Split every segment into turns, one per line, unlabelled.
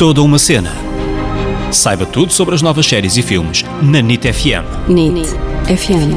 Toda uma cena. Saiba tudo sobre as novas séries e filmes na NIT FM.
NIT FM.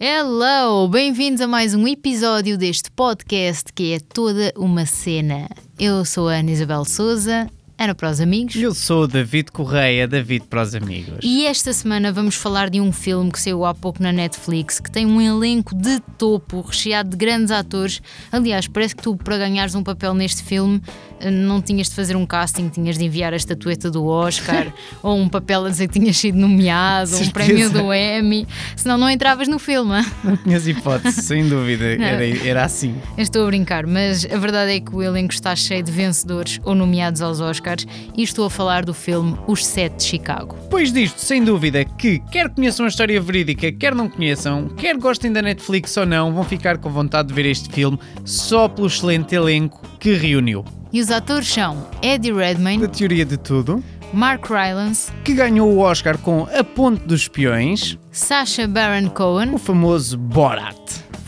Hello! Bem-vindos a mais um episódio deste podcast que é toda uma cena. Eu sou a Ana Isabel Souza, Ana para os amigos.
Eu sou o David Correia, David para os amigos.
E esta semana vamos falar de um filme que saiu há pouco na Netflix, que tem um elenco de topo, recheado de grandes atores. Aliás, parece que tu, para ganhares um papel neste filme, não tinhas de fazer um casting, tinhas de enviar a estatueta do Oscar ou um papel a dizer que tinhas sido nomeado, ou um prémio do Emmy, senão não entravas no filme.
Não tinhas hipótese, sem dúvida, era, era assim.
Eu estou a brincar, mas a verdade é que o elenco está cheio de vencedores ou nomeados aos Oscars e estou a falar do filme Os Sete de Chicago.
Pois disto, sem dúvida, que quer conheçam a história verídica, quer não conheçam, quer gostem da Netflix ou não, vão ficar com vontade de ver este filme só pelo excelente elenco que reuniu.
E os atores são Eddie Redmayne,
Da teoria de tudo,
Mark Rylance,
que ganhou o Oscar com A Ponte dos Espiões,
Sacha Baron Cohen,
o famoso Borat.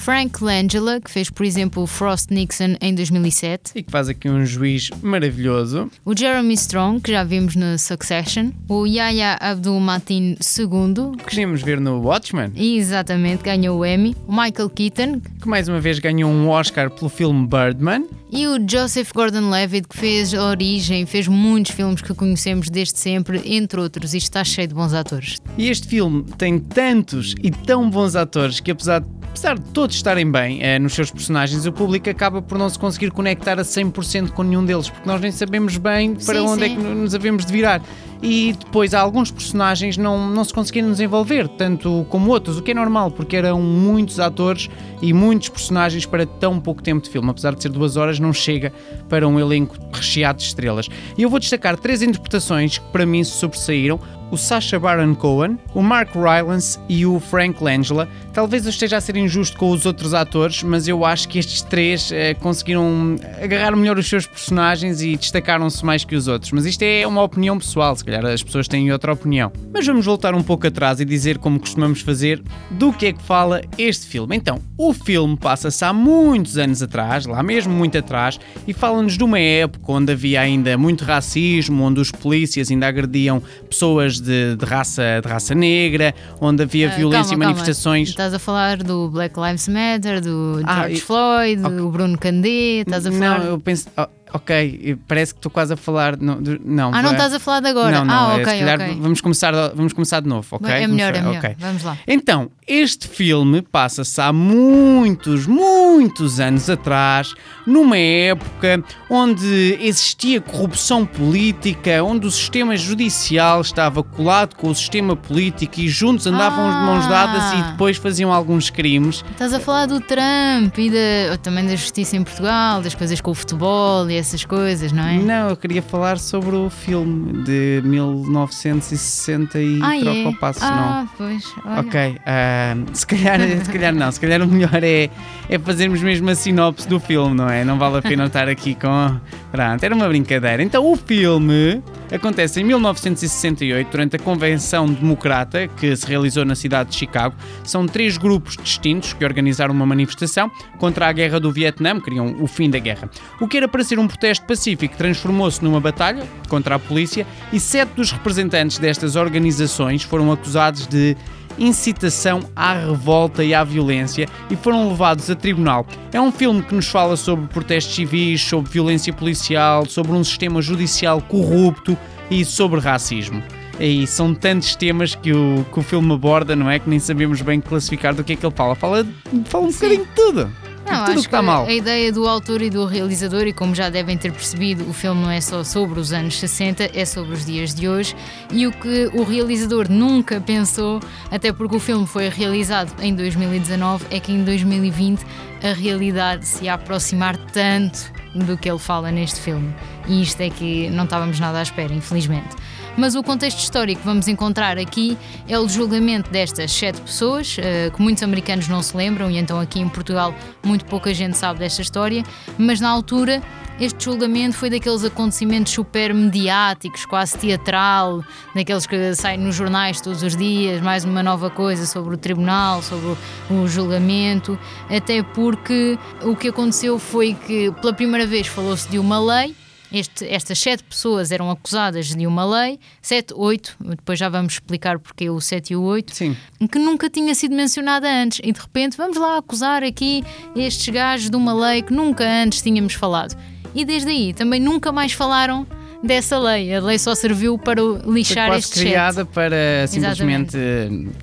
Frank Langella, que fez, por exemplo, Frost Nixon em 2007,
E que faz aqui um juiz maravilhoso.
o Jeremy Strong, que já vimos no Succession, o Yahya Abdul-Mateen II,
Que queríamos ver no Watchmen,
exatamente ganhou o Emmy, o Michael Keaton
que mais uma vez ganhou um Oscar pelo filme Birdman.
E o Joseph Gordon-Levitt, que fez a Origem, fez muitos filmes que conhecemos desde sempre, entre outros, e está cheio de bons atores.
E este filme tem tantos e tão bons atores que, apesar de, apesar de todos estarem bem eh, nos seus personagens, o público acaba por não se conseguir conectar a 100% com nenhum deles, porque nós nem sabemos bem para
Sim,
onde é
sim.
que nos havemos de virar. E depois alguns personagens não, não se conseguiram desenvolver, tanto como outros, o que é normal, porque eram muitos atores e muitos personagens para tão pouco tempo de filme. Apesar de ser duas horas, não chega para um elenco recheado de estrelas. E eu vou destacar três interpretações que para mim se sobressaíram o Sacha Baron Cohen, o Mark Rylance e o Frank Langella. Talvez eu esteja a ser injusto com os outros atores, mas eu acho que estes três eh, conseguiram agarrar melhor os seus personagens e destacaram-se mais que os outros. Mas isto é uma opinião pessoal, se calhar as pessoas têm outra opinião. Mas vamos voltar um pouco atrás e dizer, como costumamos fazer, do que é que fala este filme. Então, o filme passa-se há muitos anos atrás, lá mesmo muito atrás, e fala-nos de uma época onde havia ainda muito racismo, onde os polícias ainda agrediam pessoas de, de raça, de raça negra, onde havia
Ah,
violência
calma,
e manifestações.
Calma. Estás a falar do Black Lives Matter, do
Ah,
George
e-
Floyd, do Bruno Candé, estás a falar...
Não, eu penso. oh, ok, parece que estou quase a falar. Não, não,
Ah, não
vai-
estás a falar de agora?
Não, não,
ah,
é,
ok,
calhar
ok.
vamos, começar, vamos começar de novo, ok?
É melhor, é
Começar-
melhor.
ok.
Vamos lá.
Então, este filme passa-se há muitos, muitos anos atrás, numa época onde existia corrupção política, onde o sistema judicial estava colado com o sistema político e juntos andavam de mãos dadas
Ah.
e depois faziam alguns crimes.
Estás a falar do Trump e da, também da justiça em Portugal, das coisas com o futebol e essas coisas, não é?
Não, eu queria falar sobre o filme de 1960 e
ah,
troca
é?
o passo, não.
ah, pois. olha.
Ok, ah, se, calhar, se calhar não, se calhar o melhor é, é fazermos mesmo a sinopse do filme, não é? Não vale a pena estar aqui com. Pronto, era uma brincadeira. Então o filme acontece em 1968, durante a Convenção Democrata que se realizou na cidade de Chicago. São três grupos distintos que organizaram uma manifestação contra a guerra do Vietnã, queriam o fim da guerra. O que era para ser um protesto pacífico transformou-se numa batalha contra a polícia e sete dos representantes destas organizações foram acusados de incitação à revolta e à violência e foram levados a tribunal. É um filme que nos fala sobre protestos civis, sobre violência policial, sobre um sistema judicial corrupto e sobre racismo. E são tantos temas que o, que o filme aborda, não é? Que nem sabemos bem classificar do que é que ele fala. Fala, fala um bocadinho de tudo.
Não,
tudo
acho
que está mal.
A ideia do autor e do realizador, e como já devem ter percebido, o filme não é só sobre os anos 60, é sobre os dias de hoje. E o que o realizador nunca pensou, até porque o filme foi realizado em 2019, é que em 2020 a realidade se ia aproximar tanto do que ele fala neste filme. E isto é que não estávamos nada à espera, infelizmente. Mas o contexto histórico que vamos encontrar aqui é o julgamento destas sete pessoas, uh, que muitos americanos não se lembram, e então aqui em Portugal muito pouca gente sabe desta história, mas na altura este julgamento foi daqueles acontecimentos super mediáticos, quase teatral, daqueles que saem nos jornais todos os dias, mais uma nova coisa sobre o tribunal, sobre o julgamento, até porque o que aconteceu foi que pela primeira vez falou-se de uma lei este, estas sete pessoas eram acusadas de uma lei, sete, oito, depois já vamos explicar porque o sete e o oito,
Sim.
que nunca tinha sido mencionada antes. E de repente vamos lá acusar aqui estes gajos de uma lei que nunca antes tínhamos falado. E desde aí também nunca mais falaram dessa lei. A lei só serviu para lixar
foi
este
criada
chat.
para simplesmente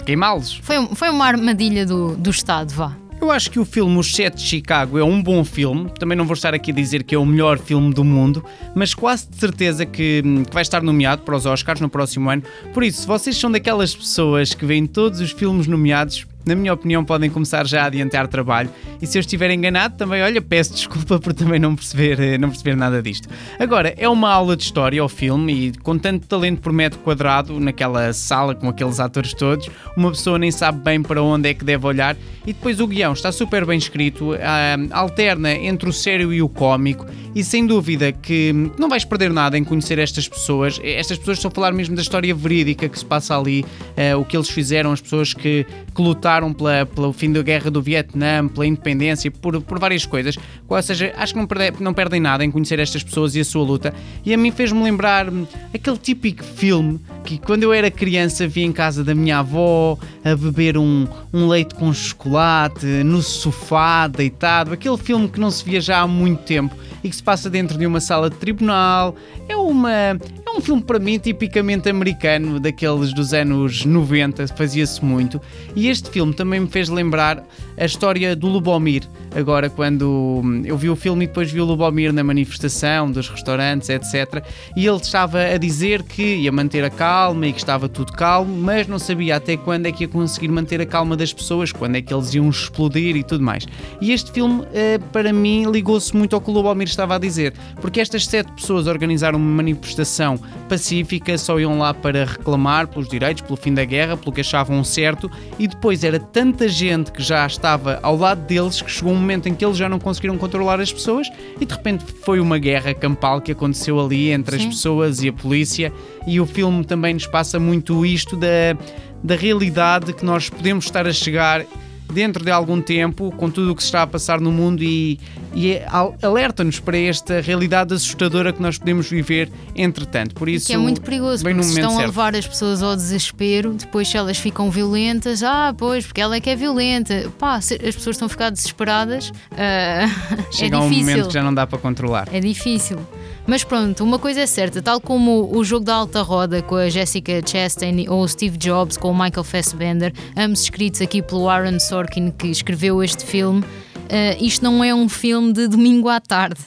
queimá-los.
Foi, foi uma armadilha do, do Estado, vá.
Eu acho que o filme Os Sete de Chicago é um bom filme. Também não vou estar aqui a dizer que é o melhor filme do mundo, mas quase de certeza que, que, vai estar nomeado para os Oscars no próximo ano. Por isso, se vocês são daquelas pessoas que veem todos os filmes nomeados, na minha opinião, podem começar já a adiantar trabalho. E se eu estiver enganado, também, olha, peço desculpa por também não perceber, eh, não perceber nada disto. Agora, é uma aula de história ao filme e com tanto talento por metro quadrado, naquela sala com aqueles atores todos, uma pessoa nem sabe bem para onde é que deve olhar. E depois o guião está super bem escrito, alterna entre o sério e o cómico e sem dúvida que não vais perder nada em conhecer estas pessoas. Estas pessoas estão a falar mesmo da história verídica que se passa ali, uh, o que eles fizeram, as pessoas que, que lutaram pela, pelo fim da guerra do Vietnã, pela independência, por, por várias coisas. Ou seja, acho que não, perde, não perdem nada em conhecer estas pessoas e a sua luta. E a mim fez-me lembrar hum, aquele típico filme que quando eu era criança via em casa da minha avó a beber um, um leite com chocolate, no sofá, deitado. Aquele filme que não se via já há muito tempo e que se passa dentro de uma sala de tribunal. É uma é um filme para mim tipicamente americano, daqueles dos anos 90, fazia-se muito. E este filme também me fez lembrar a história do Lubomir. Agora, quando eu vi o filme e depois vi o Lubomir na manifestação dos restaurantes, etc. E ele estava a dizer que ia manter a calma e que estava tudo calmo, mas não sabia até quando é que ia conseguir manter a calma das pessoas, quando é que eles iam explodir e tudo mais. E este filme, eh, para mim, ligou-se muito ao que o Lubomir estava a dizer, porque estas sete pessoas organizaram uma manifestação pacífica, só iam lá para reclamar pelos direitos, pelo fim da guerra, pelo que achavam certo, e depois era tanta gente que já estava ao lado deles que chegou um momento em que eles já não conseguiram controlar as pessoas e de repente foi uma guerra campal que aconteceu ali entre Sim. as pessoas e a polícia, e o filme também nos passa muito isto da, da realidade que nós podemos estar a chegar dentro de algum tempo, com tudo o que se está a passar no mundo e, e é alerta-nos para esta realidade assustadora que nós podemos viver entretanto. Por isso,
que é muito perigoso, porque se estão certo. a levar as pessoas ao desespero, depois se elas ficam violentas, ah, pois, porque ela é que é violenta. Pá, as pessoas estão a ficar desesperadas, uh,
Chega
é
um momento que já não dá para controlar.
É difícil. Mas pronto, uma coisa é certa, tal como o jogo da alta roda com a Jessica Chastain ou o Steve Jobs com o Michael Fassbender, ambos escritos aqui pelo Aaron Sorkin que escreveu este filme, uh, isto não é um filme de domingo à tarde.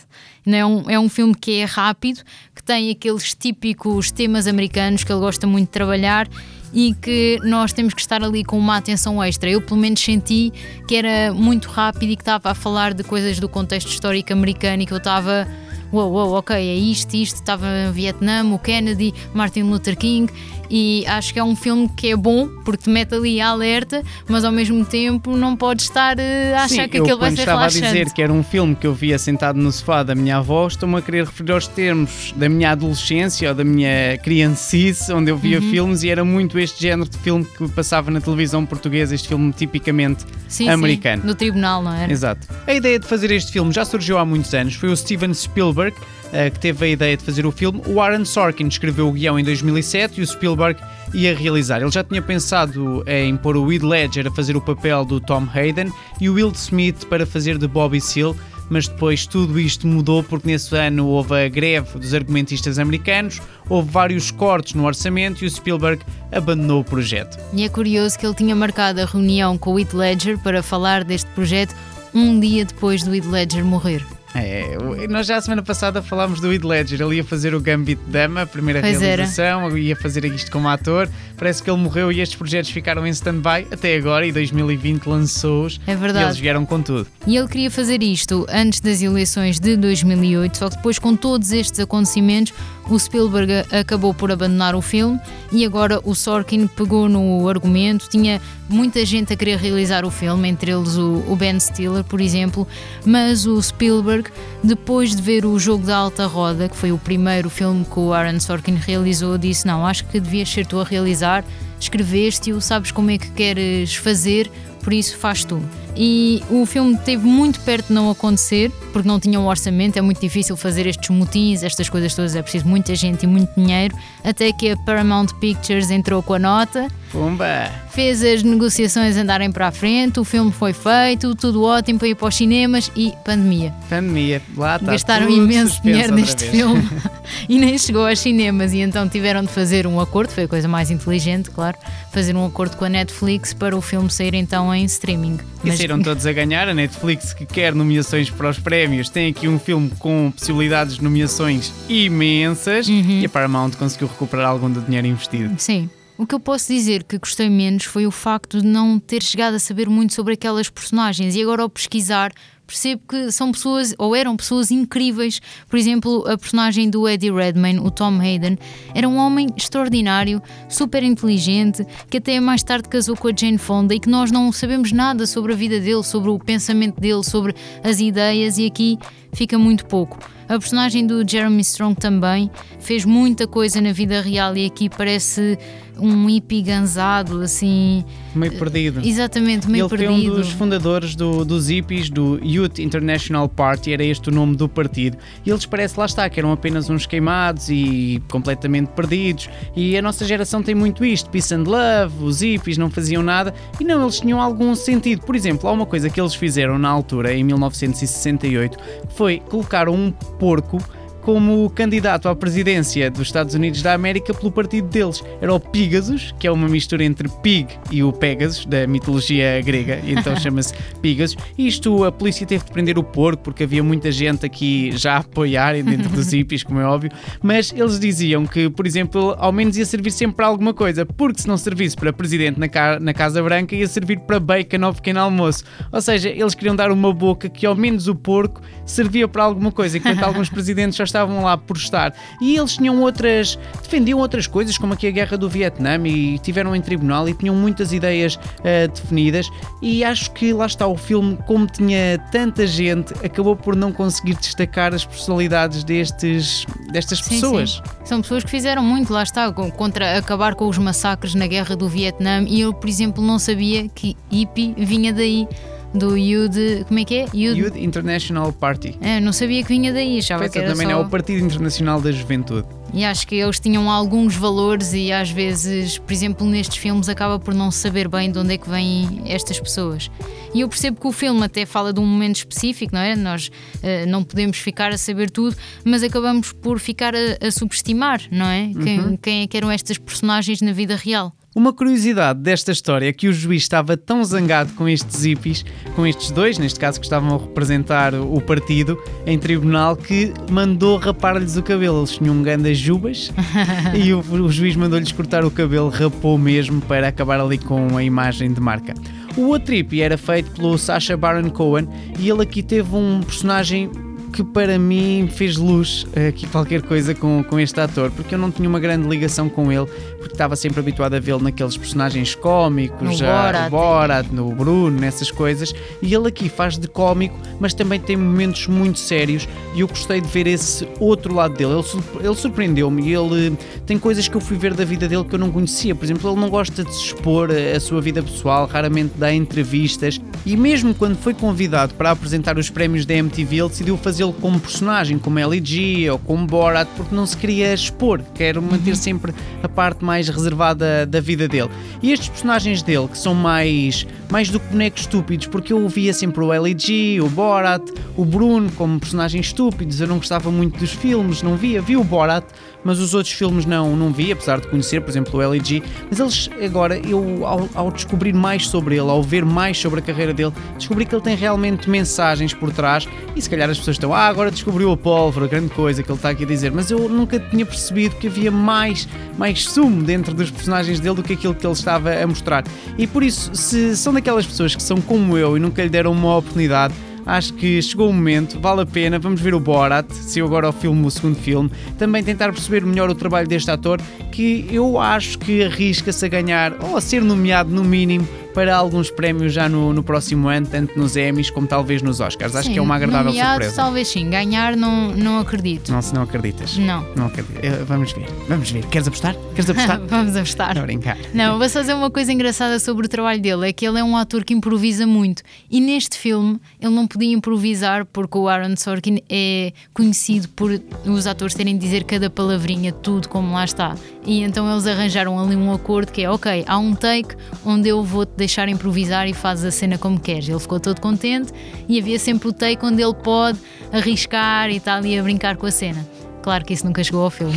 Não é, um, é um filme que é rápido, que tem aqueles típicos temas americanos que ele gosta muito de trabalhar e que nós temos que estar ali com uma atenção extra. Eu, pelo menos, senti que era muito rápido e que estava a falar de coisas do contexto histórico americano e que eu estava uou, uou, ok, é isto, isto, estava no Vietnã, o Kennedy, Martin Luther King, e acho que é um filme que é bom porque te mete ali a alerta, mas ao mesmo tempo não pode estar uh, a achar
Sim,
que aquilo vai
ser
estava
relaxante. a dizer que era um filme que eu via sentado no sofá da minha avó, estou-me a querer referir aos termos da minha adolescência ou da minha criancice, onde eu via uhum. filmes e era muito este género de filme que passava na televisão portuguesa, este filme tipicamente
sim,
americano.
Sim, no tribunal, não era?
Exato. A ideia de fazer este filme já surgiu há muitos anos, foi o Steven Spielberg uh, que teve a ideia de fazer o filme. O Aaron Sorkin escreveu o guião em 2007 e o Spielberg ia realizar. Ele já tinha pensado em pôr o Heath Ledger a fazer o papel do Tom Hayden e o Will Smith para fazer de Bobby Seale, mas depois tudo isto mudou porque nesse ano houve a greve dos argumentistas americanos, houve vários cortes no orçamento e o Spielberg abandonou o projeto.
E é curioso que ele tinha marcado a reunião com o Heath Ledger para falar deste projeto um dia depois do Heath Ledger morrer.
É, nós já a semana passada falámos do Heath Ledger, ele ia fazer o Gambit Dama, a primeira
Pois era.
realização, ia fazer isto como ator. Parece que ele morreu e estes projetos ficaram em stand-by até agora e 2020 lançou-os
É
e
verdade.
eles vieram com tudo.
E ele queria fazer isto antes das eleições de 2008, só que depois, com todos estes acontecimentos, o Spielberg acabou por abandonar o filme e agora o Sorkin pegou no argumento. Tinha muita gente a querer realizar o filme, entre eles o, o Ben Stiller, por exemplo, mas o Spielberg, depois de ver o Jogo da Alta Roda, que foi o primeiro filme que o Aaron Sorkin realizou, disse: Não, acho que devias ser tu a realizar, escreveste-o, sabes como é que queres fazer, por isso faz tu. E o filme teve muito perto de não acontecer, porque não tinha um orçamento, é muito difícil fazer estes motins, estas coisas todas, é preciso muita gente e muito dinheiro, até que a Paramount Pictures entrou com a nota,
Pumba!
fez as negociações andarem para a frente, o filme foi feito, tudo ótimo para ir para os cinemas e pandemia.
Pandemia, lá está.
Gastaram imenso dinheiro neste
vez.
filme e nem chegou aos cinemas e então tiveram de fazer um acordo, foi a coisa mais inteligente, claro, fazer um acordo com a Netflix para o filme sair então em streaming.
E
Mas-
saíram todos a ganhar. A Netflix, que quer nomeações para os prémios, tem aqui um filme com possibilidades de nomeações imensas.
Uhum.
E a Paramount conseguiu recuperar algum do dinheiro investido.
Sim. O que eu posso dizer que gostei menos foi o facto de não ter chegado a saber muito sobre aquelas personagens e agora ao pesquisar percebo que são pessoas ou eram pessoas incríveis. Por exemplo, a personagem do Eddie Redmayne, o Tom Hayden, era um homem extraordinário, super inteligente, que até mais tarde casou com a Jane Fonda e que nós não sabemos nada sobre a vida dele, sobre o pensamento dele, sobre as ideias e aqui fica muito pouco. A personagem do Jeremy Strong também fez muita coisa na vida real e aqui parece um hippie ganzado, assim.
Meio perdido.
Exatamente, meio
Ele foi
perdido.
um dos fundadores do, dos hippies do Youth International Party, era este o nome do partido. E eles parece lá está, que eram apenas uns queimados e completamente perdidos. E a nossa geração tem muito isto: peace and love, os hippies não faziam nada. E não, eles tinham algum sentido. Por exemplo, há uma coisa que eles fizeram na altura, em 1968, que foi colocar um porco como candidato à presidência dos Estados Unidos da América pelo partido deles. Era o Pegasus, que é uma mistura entre Pig e o Pegasus, da mitologia grega, então chama-se Pegasus. Isto, a polícia teve de prender o porco, porque havia muita gente aqui já a apoiar dentro dos hippies, como é óbvio, mas eles diziam que, por exemplo, ao menos ia servir sempre para alguma coisa, porque se não servisse para presidente na, ca- na Casa Branca, ia servir para bacon ao pequeno almoço. Ou seja, eles queriam dar uma boca que ao menos o porco servia para alguma coisa, enquanto alguns presidentes só estavam lá por estar. E eles tinham outras, defendiam outras coisas, como aqui a guerra do Vietnã, e tiveram em tribunal e tinham muitas ideias ah, definidas. E acho que lá está o filme, como tinha tanta gente, acabou por não conseguir destacar as personalidades destes, destas
Sim,
pessoas.
sim. São pessoas que fizeram muito, lá está, contra acabar com os massacres na guerra do Vietnã. E eu, por exemplo, não sabia que hippie vinha daí, do Youth. Como é que é? Youth.
Youth International Party.
É, não sabia que vinha daí, achava que
é,
era
também
só...
é o Partido Internacional da Juventude.
E acho que eles tinham alguns valores e às vezes, por exemplo, nestes filmes acaba por não saber bem de onde é que vêm estas pessoas. E eu percebo que o filme até fala de um momento específico, não é? Nós eh, não podemos ficar a saber tudo, mas acabamos por ficar a, a subestimar, não é? Quem, quem é que eram estas personagens na vida real.
Uma curiosidade desta história é que o juiz estava tão zangado com estes hippies, com estes dois, neste caso que estavam a representar o partido, em tribunal, que mandou rapar-lhes o cabelo. Eles tinham um ganda jubas e o, o juiz mandou-lhes cortar o cabelo, rapou mesmo para acabar ali com a imagem de marca. O outro hippie era feito pelo Sacha Baron Cohen e ele aqui teve um personagem que para mim fez luz eh, aqui qualquer coisa com, com este ator, porque eu não tinha uma grande ligação com ele, porque estava sempre habituado a vê-lo naqueles personagens cómicos,
No
já,
Borat.
no Borat, no Bruno, nessas coisas, e ele aqui faz de cómico, mas também tem momentos muito sérios, e eu gostei de ver esse outro lado dele. Ele, ele surpreendeu-me, e ele tem coisas que eu fui ver da vida dele que eu não conhecia. Por exemplo, ele não gosta de se expor a, sua vida pessoal, raramente dá entrevistas, e mesmo quando foi convidado para apresentar os prémios da MTV, ele decidiu fazê-lo como personagem, como LG ou como Borat, porque não se queria expor, quer manter sempre a parte mais reservada da vida dele. E estes personagens dele, que são mais, mais do que bonecos estúpidos, porque eu via sempre o LG, o Borat, o Bruno como personagens estúpidos, eu não gostava muito dos filmes, não via, vi o Borat, mas os outros filmes não, não vi, apesar de conhecer, por exemplo, o LG. Mas eles, agora, eu ao, ao descobrir mais sobre ele, ao ver mais sobre a carreira dele, descobri que ele tem realmente mensagens por trás e se calhar as pessoas estão, ah, agora descobriu a pólvora, grande coisa que ele está aqui a dizer, mas eu nunca tinha percebido que havia mais, mais sumo dentro dos personagens dele do que aquilo que ele estava a mostrar. E por isso, se são daquelas pessoas que são como eu e nunca lhe deram uma oportunidade, acho que chegou o momento, vale a pena, vamos ver o Borat, se eu agora o filme, o segundo filme, também tentar perceber melhor o trabalho deste ator, que eu acho que arrisca-se a ganhar, ou a ser nomeado no mínimo, para alguns prémios já no, no próximo ano, tanto nos Emmys como talvez nos Oscars. Acho
Sim,
que é uma agradável
nomeado,
surpresa.
Talvez sim, ganhar não, não acredito.
Não, se não acreditas.
Não.
Não acredito. Eh, Vamos ver, vamos ver. Queres apostar? Queres apostar?
Vamos apostar.
Não brincar.
Não, vou fazer uma coisa engraçada sobre o trabalho dele: é que ele é um ator que improvisa muito. E neste filme ele não podia improvisar porque o Aaron Sorkin é conhecido por os atores terem de dizer cada palavrinha, tudo como lá está. E então eles arranjaram ali um acordo que é: ok, há um take onde eu vou te deixar improvisar e fazes a cena como queres. Ele ficou todo contente e havia sempre o take onde ele pode arriscar e está ali a brincar com a cena. Claro que isso nunca chegou ao filme.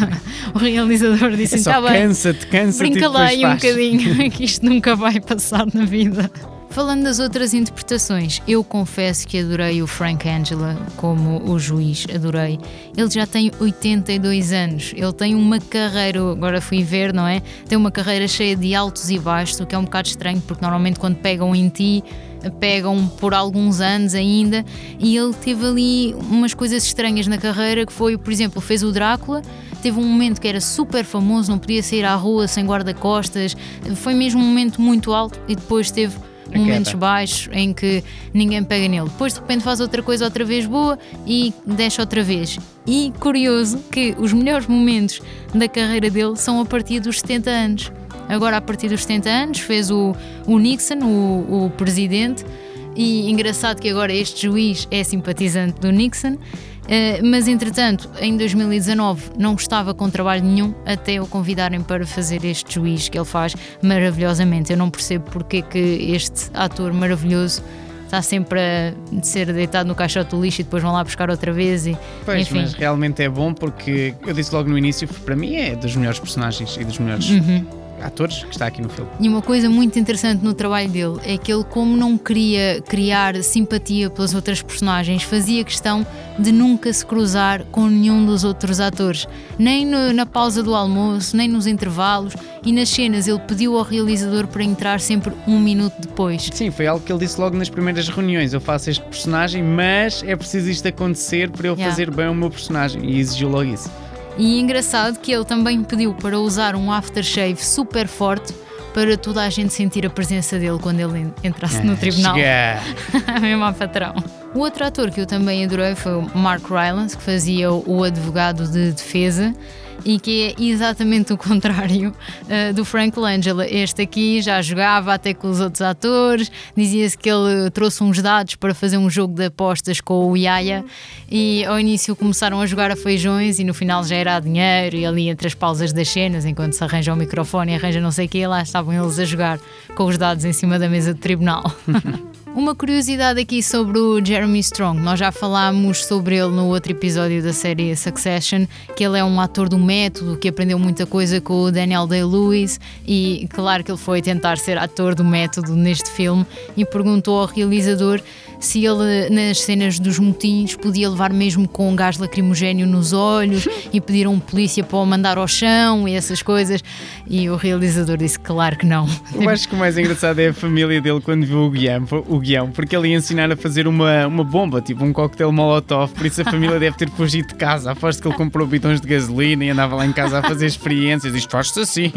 o realizador disse:
É só
está bem.
cansa-te, cansa-te
Brinca lá aí um
faz."
bocadinho, que isto nunca vai passar na vida. Falando das outras interpretações, eu confesso que adorei o Frank Angela como o juiz, adorei. Ele já tem 82 anos, ele tem uma carreira, agora fui ver, não é? Tem uma carreira cheia de altos e baixos, o que é um bocado estranho, porque normalmente quando pegam em ti, pegam por alguns anos ainda, e ele teve ali umas coisas estranhas na carreira, que foi, por exemplo, fez o Drácula, teve um momento que era super famoso, não podia sair à rua sem guarda-costas, foi mesmo um momento muito alto, e depois teve momentos
queda.
baixos em que ninguém pega nele. Depois de repente faz outra coisa outra vez boa e deixa outra vez. E curioso que os melhores momentos da carreira dele são a partir dos 70 anos. Agora, a partir dos 70 anos, fez o, o Nixon, o, o presidente, e engraçado que agora este juiz é simpatizante do Nixon. Eh, mas entretanto, em 2019 não estava com trabalho nenhum até o convidarem para fazer este juiz que ele faz maravilhosamente. Eu não percebo porque é que este ator maravilhoso está sempre a ser deitado no caixote do lixo e depois vão lá buscar outra vez. E,
Pois,
enfim.
mas realmente é bom porque eu disse logo no início, para mim é dos melhores personagens e dos melhores
Uhum.
Atores que está aqui no filme.
E uma coisa muito interessante no trabalho dele é que ele, como não queria criar simpatia pelas outras personagens, fazia questão de nunca se cruzar com nenhum dos outros atores. Nem no- na pausa do almoço, nem nos intervalos. E nas cenas ele pediu ao realizador para entrar sempre um minuto depois.
Sim, foi algo que ele disse logo nas primeiras reuniões. Eu faço este personagem, mas é preciso isto acontecer para eu
Yeah.
fazer bem o meu personagem. E exigiu logo isso.
E engraçado que ele também pediu para usar um aftershave super forte para toda a gente sentir a presença dele quando ele entrasse no tribunal.
Chega.
Mesmo ao patrão. O outro ator que eu também adorei foi o Mark Rylance, que fazia o advogado de defesa e que é exatamente o contrário uh, do Frank Langella. Este aqui já jogava até com os outros atores, dizia-se que ele trouxe uns dados para fazer um jogo de apostas com o Yaya e ao início começaram a jogar a feijões e no final já era a dinheiro e ali entre as pausas das cenas, enquanto se arranja o microfone e arranja não sei o que, lá estavam eles a jogar com os dados em cima da mesa de tribunal. Uma curiosidade aqui sobre o Jeremy Strong. Nós já falámos sobre ele no outro episódio da série Succession, que ele é um ator do método, que aprendeu muita coisa com o Daniel Day-Lewis e claro que ele foi tentar ser ator do método neste filme e perguntou ao realizador se ele nas cenas dos motins podia levar mesmo com um gás lacrimogéneo nos olhos e pediram um polícia para o mandar ao chão e essas coisas e o realizador disse claro que não.
Eu acho que o mais engraçado é a família dele quando viu o guião, o guião porque ele ia ensinar a fazer uma, uma bomba, tipo um coquetel molotov, por isso a família deve ter fugido de casa. Aposto que ele comprou bidões de gasolina e andava lá em casa a fazer experiências. Isto faz-se assim.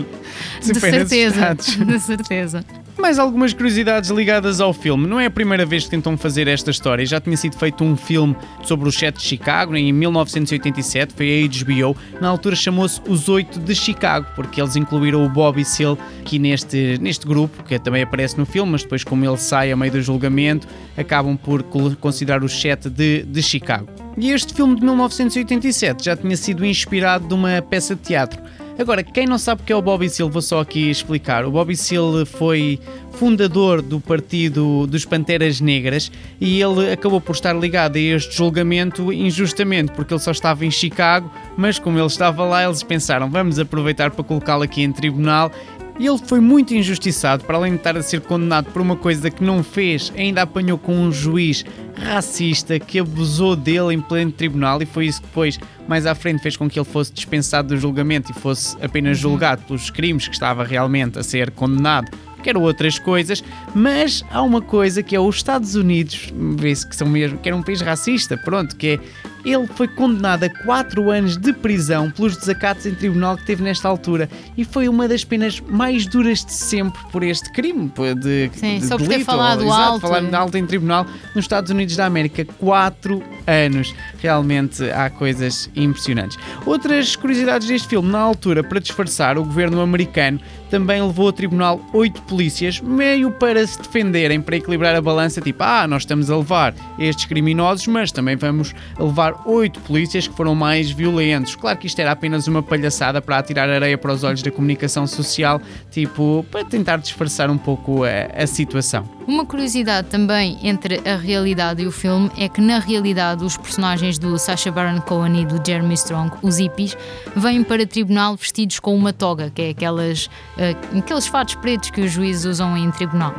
De certeza, de certeza.
Mais algumas curiosidades ligadas ao filme. Não é a primeira vez que tentam fazer esta história. Já tinha sido feito um filme sobre o 7 de Chicago em 1987, foi a HBO. Na altura chamou-se Os Oito de Chicago, porque eles incluíram o Bobby Seale aqui neste, neste grupo, que também aparece no filme, mas depois, como ele sai a meio do julgamento, acabam por considerar os 7 de, de Chicago. E este filme de 1987 já tinha sido inspirado de uma peça de teatro. Agora, quem não sabe o que é o Bobby Seale, vou só aqui explicar. O Bobby Seale foi fundador do partido dos Panteras Negras e ele acabou por estar ligado a este julgamento injustamente, porque ele só estava em Chicago, mas como ele estava lá, eles pensaram, vamos aproveitar para colocá-lo aqui em tribunal E ele foi muito injustiçado, para além de estar a ser condenado por uma coisa que não fez, ainda apanhou com um juiz racista que abusou dele em pleno tribunal. E foi isso que depois, mais à frente, fez com que ele fosse dispensado do julgamento e fosse apenas julgado pelos crimes que estava realmente a ser condenado quero outras coisas, mas há uma coisa que é os Estados Unidos, vê-se que são mesmo, que era um país racista, pronto, que é ele foi condenado a 4 anos de prisão pelos desacatos em tribunal que teve nesta altura e foi uma das penas mais duras de sempre por este crime de,
Sim,
de
só por ter
delito,
falado
ou, exato,
alto.
falar alto em tribunal nos Estados Unidos da América. 4 anos. Realmente há coisas impressionantes. Outras curiosidades deste filme, na altura, para disfarçar, o governo americano também levou a tribunal oito polícias, meio para se defenderem, para equilibrar a balança, tipo, ah, nós estamos a levar estes criminosos, mas também vamos levar oito polícias que foram mais violentos. Claro que isto era apenas uma palhaçada para atirar areia para os olhos da comunicação social, tipo, para tentar disfarçar um pouco a, a situação.
Uma curiosidade também entre a realidade e o filme é que, na realidade, os personagens do Sacha Baron Cohen e do Jeremy Strong, os hippies, vêm para tribunal vestidos com uma toga, que é aquelas, uh, aqueles fatos pretos que os juízes usam em tribunal.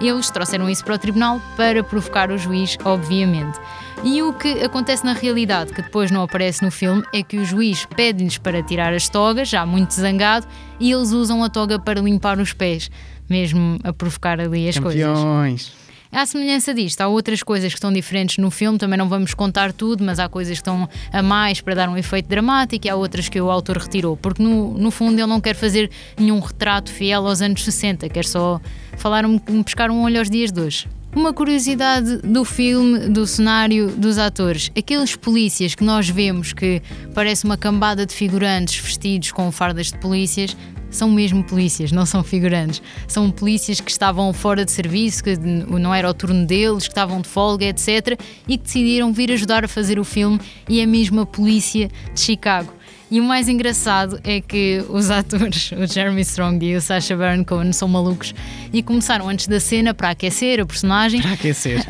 Eles trouxeram isso para o tribunal para provocar o juiz, obviamente. E o que acontece na realidade, que depois não aparece no filme, é que o juiz pede-lhes para tirar as togas, já muito zangado, e eles usam a toga para limpar os pés mesmo a provocar ali as
Campeões.
coisas. À semelhança disto, há outras coisas que estão diferentes no filme, também não vamos contar tudo, mas há coisas que estão a mais para dar um efeito dramático e há outras que o autor retirou, porque no, no fundo ele não quer fazer nenhum retrato fiel aos anos 60, quer só falar um, pescar um olho aos dias de hoje. Uma curiosidade do filme, do cenário, dos atores. Aqueles polícias que nós vemos que parece uma cambada de figurantes vestidos com fardas de polícias são mesmo polícias, não são figurantes. São polícias que estavam fora de serviço, que não era o turno deles, que estavam de folga, etc. e que decidiram vir ajudar a fazer o filme e é mesmo a polícia de Chicago. E o mais engraçado é que os atores, o Jeremy Strong e o Sacha Baron Cohen, são malucos e começaram antes da cena para aquecer a personagem.
Para aquecer.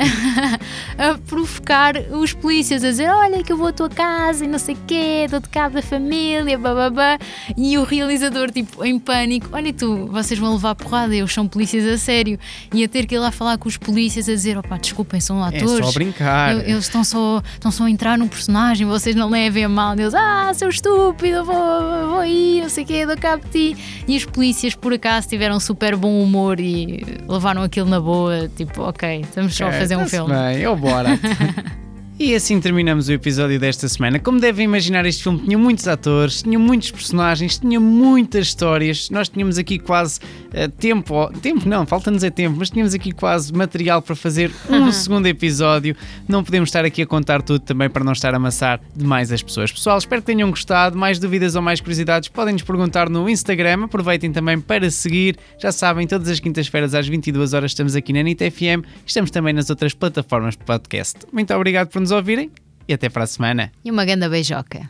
a provocar os polícias, a dizer: Olha, que eu vou à tua casa e não sei o quê, dou-te cabo da família, bababá. E o realizador, tipo, em pânico: Olha, tu, vocês vão levar porrada, eles são polícias a sério. E a ter que ir lá falar com os polícias, a dizer: Opá, desculpem, são atores.
É só brincar.
Eles estão só, estão só a entrar no personagem, vocês não levem a mal. Eles: Ah, seu estúpido estúpido, vou, vou aí, não sei o quê, dou cabo de ti. E os polícias, por acaso, tiveram super bom humor e levaram aquilo na boa, tipo, ok, estamos só a fazer um filme.
Bem, eu bora. E assim terminamos o episódio desta semana. Como devem imaginar, este filme tinha muitos atores, tinha muitos personagens, tinha muitas histórias. Nós tínhamos aqui quase uh, tempo, tempo não, falta-nos é tempo, mas tínhamos aqui quase material para fazer um segundo episódio. Não podemos estar aqui a contar tudo também para não estar a amassar demais as pessoas. Pessoal, espero que tenham gostado. Mais dúvidas ou mais curiosidades podem nos perguntar no Instagram. Aproveitem também para seguir. Já sabem, todas as quintas-feiras às 22 horas estamos aqui na NIT FM. Estamos também nas outras plataformas de podcast. Muito obrigado por nos ouvirem e até para a semana.
E uma grande beijoca.